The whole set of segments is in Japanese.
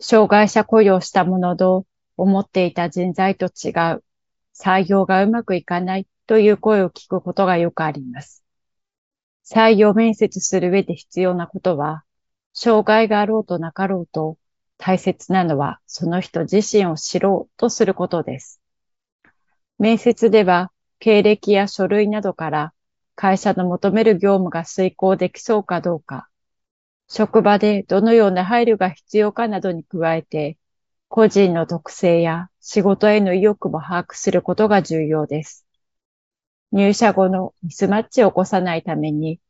障害者雇用したものの、思っていた人材と違う、採用がうまくいかないという声を聞くことがよくあります。採用面接する上で必要なことは、障害があろうとなかろうと、大切なのはその人自身を知ろうとすることです。面接では、経歴や書類などから会社の求める業務が遂行できそうかどうか、職場でどのような配慮が必要かなどに加えて、個人の特性や仕事への意欲も把握することが重要です。入社後のミスマッチを起こさないために、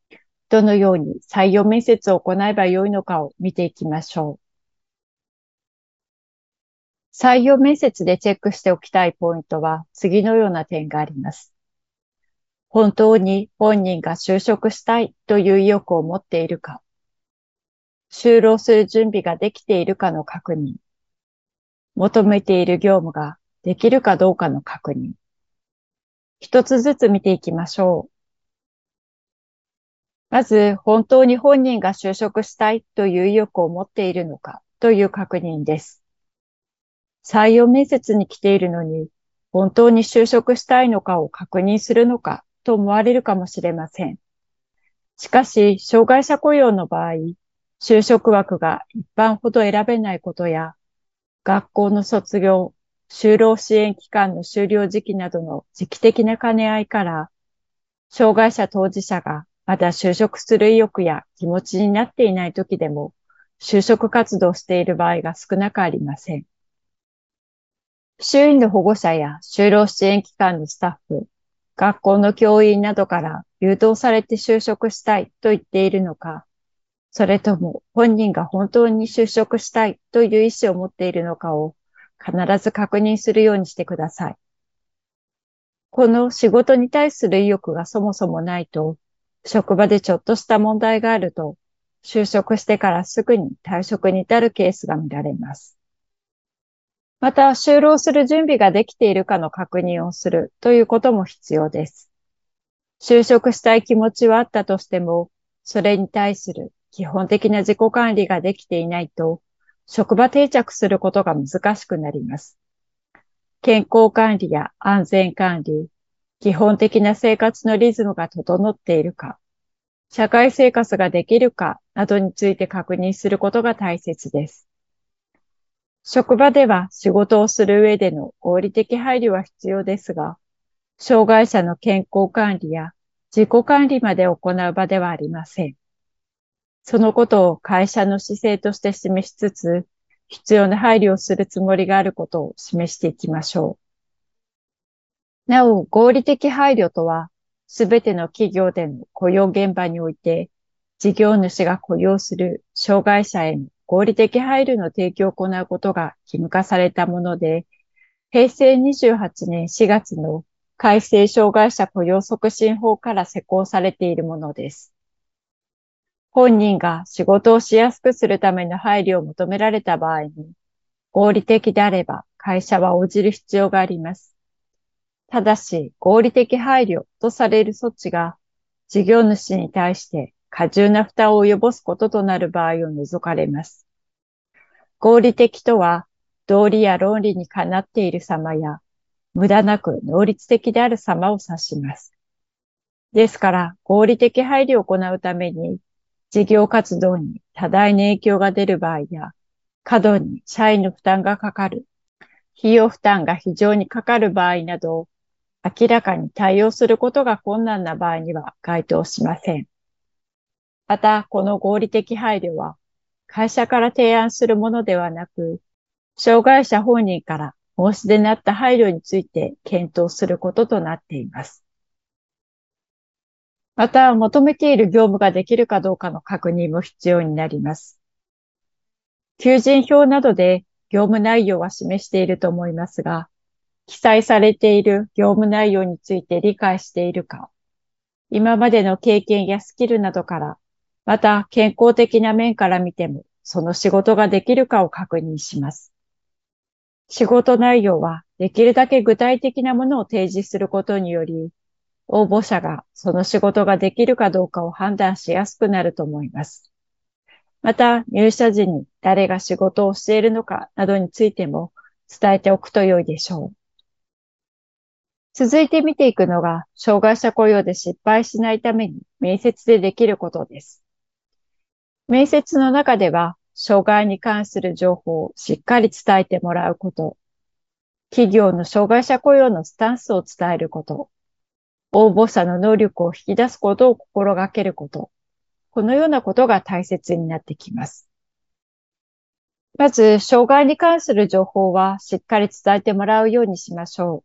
どのように採用面接を行えばよいのかを見ていきましょう。採用面接でチェックしておきたいポイントは次のような点があります。本当に本人が就職したいという意欲を持っているか、就労する準備ができているかの確認。求めている業務ができるかどうかの確認。一つずつ見ていきましょう。まず、本当に本人が就職したいという意欲を持っているのかという確認です。採用面接に来ているのに、本当に就職したいのかを確認するのかと思われるかもしれません。しかし、障害者雇用の場合、就職枠が一般ほど選べないことや、学校の卒業、就労支援期間の終了時期などの時期的な兼ね合いから、障害者当事者がまだ就職する意欲や気持ちになっていない時でも、就職活動している場合が少なくありません。周囲の保護者や就労支援機関のスタッフ、学校の教員などから誘導されて就職したいと言っているのか、それとも本人が本当に就職したいという意思を持っているのかを必ず確認するようにしてください。この仕事に対する意欲がそもそもないと、職場でちょっとした問題があると、就職してからすぐに退職に至るケースが見られます。また、就労する準備ができているかの確認をするということも必要です。就職したい気持ちはあったとしても、それに対する基本的な自己管理ができていないと、職場定着することが難しくなります。健康管理や安全管理、基本的な生活のリズムが整っているか、社会生活ができるかなどについて確認することが大切です。職場では仕事をする上での合理的配慮は必要ですが、障害者の健康管理や自己管理まで行う場ではありません。そのことを会社の姿勢として示しつつ、必要な配慮をするつもりがあることを示していきましょう。なお、合理的配慮とは、すべての企業での雇用現場において、事業主が雇用する障害者への合理的配慮の提供を行うことが義務化されたもので、平成28年4月の改正障害者雇用促進法から施行されているものです。本人が仕事をしやすくするための配慮を求められた場合に、合理的であれば会社は応じる必要があります。ただし、合理的配慮とされる措置が、事業主に対して過重な負担を及ぼすこととなる場合を除かれます。合理的とは、道理や論理にかなっている様や、無駄なく能率的である様を指します。ですから、合理的配慮を行うために、事業活動に多大な影響が出る場合や、過度に社員の負担がかかる、費用負担が非常にかかる場合など、明らかに対応することが困難な場合には該当しません。また、この合理的配慮は、会社から提案するものではなく、障害者本人から申し出になった配慮について検討することとなっています。また、求めている業務ができるかどうかの確認も必要になります。求人票などで業務内容は示していると思いますが、記載されている業務内容について理解しているか、今までの経験やスキルなどから、また健康的な面から見ても、その仕事ができるかを確認します。仕事内容はできるだけ具体的なものを提示することにより、応募者がその仕事ができるかどうかを判断しやすくなると思います。また、入社時に誰が仕事をしているのかなどについても伝えておくと良いでしょう。続いて見ていくのが、障害者雇用で失敗しないために面接でできることです。面接の中では、障害に関する情報をしっかり伝えてもらうこと、企業の障害者雇用のスタンスを伝えること、応募者の能力を引き出すことを心がけること、このようなことが大切になってきます。まず、障害に関する情報はしっかり伝えてもらうようにしましょう。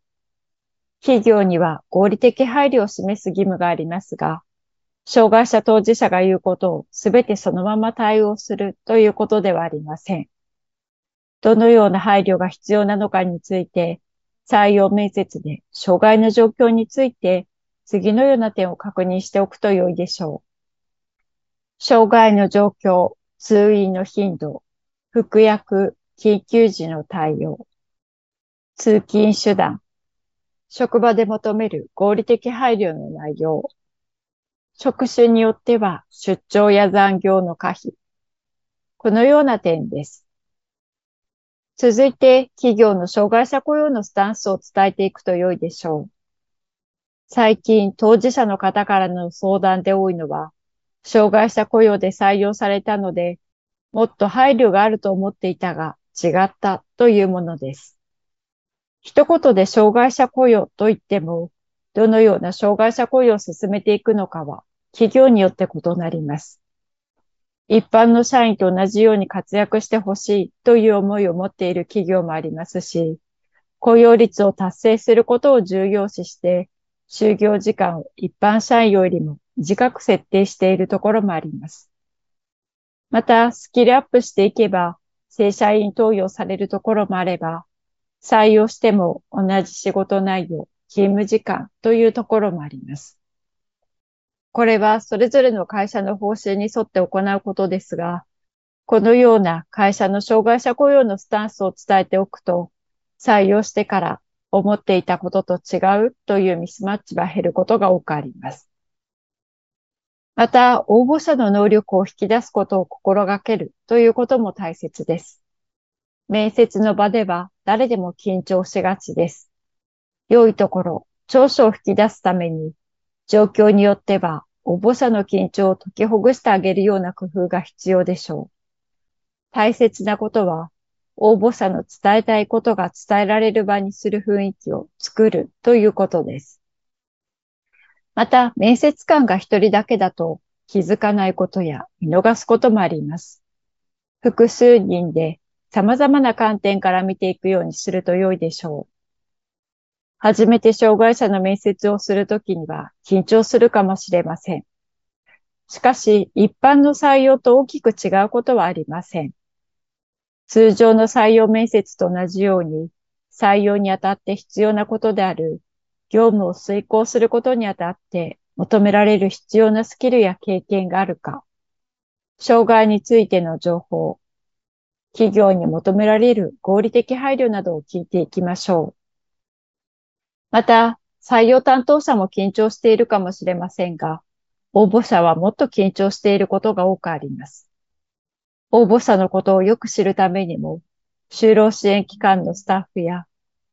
企業には合理的配慮を示す義務がありますが、障害者当事者が言うことをすべてそのまま対応するということではありません。どのような配慮が必要なのかについて、採用面接で障害の状況について次のような点を確認しておくと良いでしょう。障害の状況、通院の頻度、服薬、緊急時の対応、通勤手段、職場で求める合理的配慮の内容、職種によっては出張や残業の可否、このような点です。続いて、企業の障害者雇用のスタンスを伝えていくと良いでしょう。最近、当事者の方からの相談で多いのは、障害者雇用で採用されたので、もっと配慮があると思っていたが違ったというものです。一言で障害者雇用と言っても、どのような障害者雇用を進めていくのかは企業によって異なります。一般の社員と同じように活躍してほしいという思いを持っている企業もありますし、雇用率を達成することを重要視して、就業時間を一般社員よりも自覚設定しているところもあります。また、スキルアップしていけば、正社員登用されるところもあれば、採用しても同じ仕事内容、勤務時間というところもあります。これはそれぞれの会社の方針に沿って行うことですが、このような会社の障害者雇用のスタンスを伝えておくと、採用してから思っていたことと違うというミスマッチは減ることが多くあります。また、応募者の能力を引き出すことを心がけるということも大切です。面接の場では誰でも緊張しがちです。良いところ、長所を引き出すために、状況によっては応募者の緊張を解きほぐしてあげるような工夫が必要でしょう。大切なことは、応募者の伝えたいことが伝えられる場にする雰囲気を作るということです。また、面接官が一人だけだと気づかないことや見逃すこともあります。複数人で様々な観点から見ていくようにすると良いでしょう。初めて障害者の面接をするときには緊張するかもしれません。しかし、一般の採用と大きく違うことはありません。通常の採用面接と同じように、採用にあたって必要なことである業務を遂行することにあたって求められる必要なスキルや経験があるか、障害についての情報、企業に求められる合理的配慮などを聞いていきましょう。また、採用担当者も緊張しているかもしれませんが、応募者はもっと緊張していることが多くあります。応募者のことをよく知るためにも、就労支援機関のスタッフや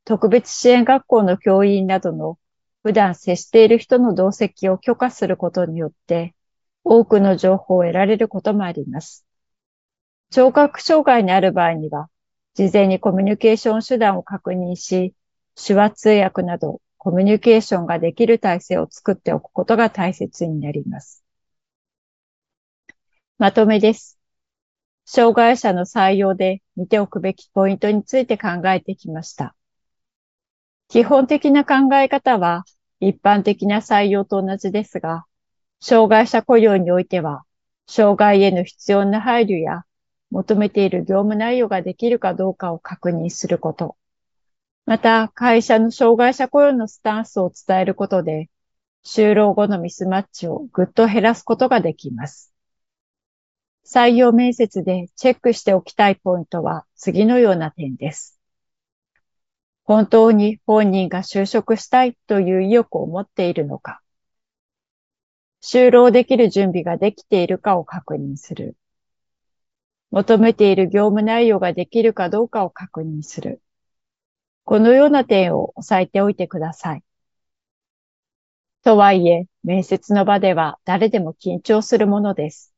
特別支援学校の教員などの普段接している人の同席を許可することによって、多くの情報を得られることもあります。聴覚障害にある場合には、事前にコミュニケーション手段を確認し、手話通訳などコミュニケーションができる体制を作っておくことが大切になります。まとめです。障害者の採用で見ておくべきポイントについて考えてきました。基本的な考え方は一般的な採用と同じですが、障害者雇用においては、障害への必要な配慮や求めている業務内容ができるかどうかを確認すること、また、会社の障害者雇用のスタンスを伝えることで、就労後のミスマッチをぐっと減らすことができます。採用面接でチェックしておきたいポイントは次のような点です。本当に本人が就職したいという意欲を持っているのか、就労できる準備ができているかを確認する。求めている業務内容ができるかどうかを確認する。このような点を押さえておいてください。とはいえ、面接の場では誰でも緊張するものです。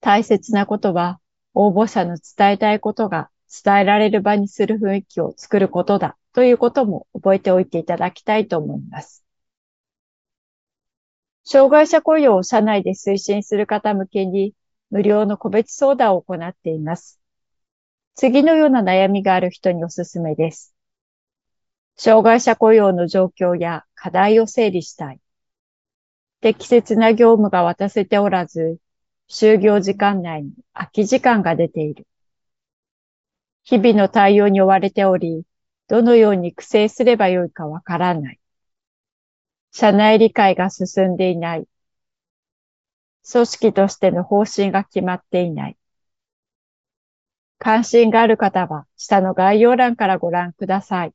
大切なことは、応募者の伝えたいことが伝えられる場にする雰囲気を作ることだということも覚えておいていただきたいと思います。障害者雇用を社内で推進する方向けに無料の個別相談を行っています。次のような悩みがある人におすすめです。障害者雇用の状況や課題を整理したい。適切な業務が渡せておらず、就業時間内に空き時間が出ている。日々の対応に追われており、どのように苦戦すればよいかわからない。社内理解が進んでいない。組織としての方針が決まっていない。関心がある方は下の概要欄からご覧ください。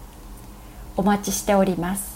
お待ちしております。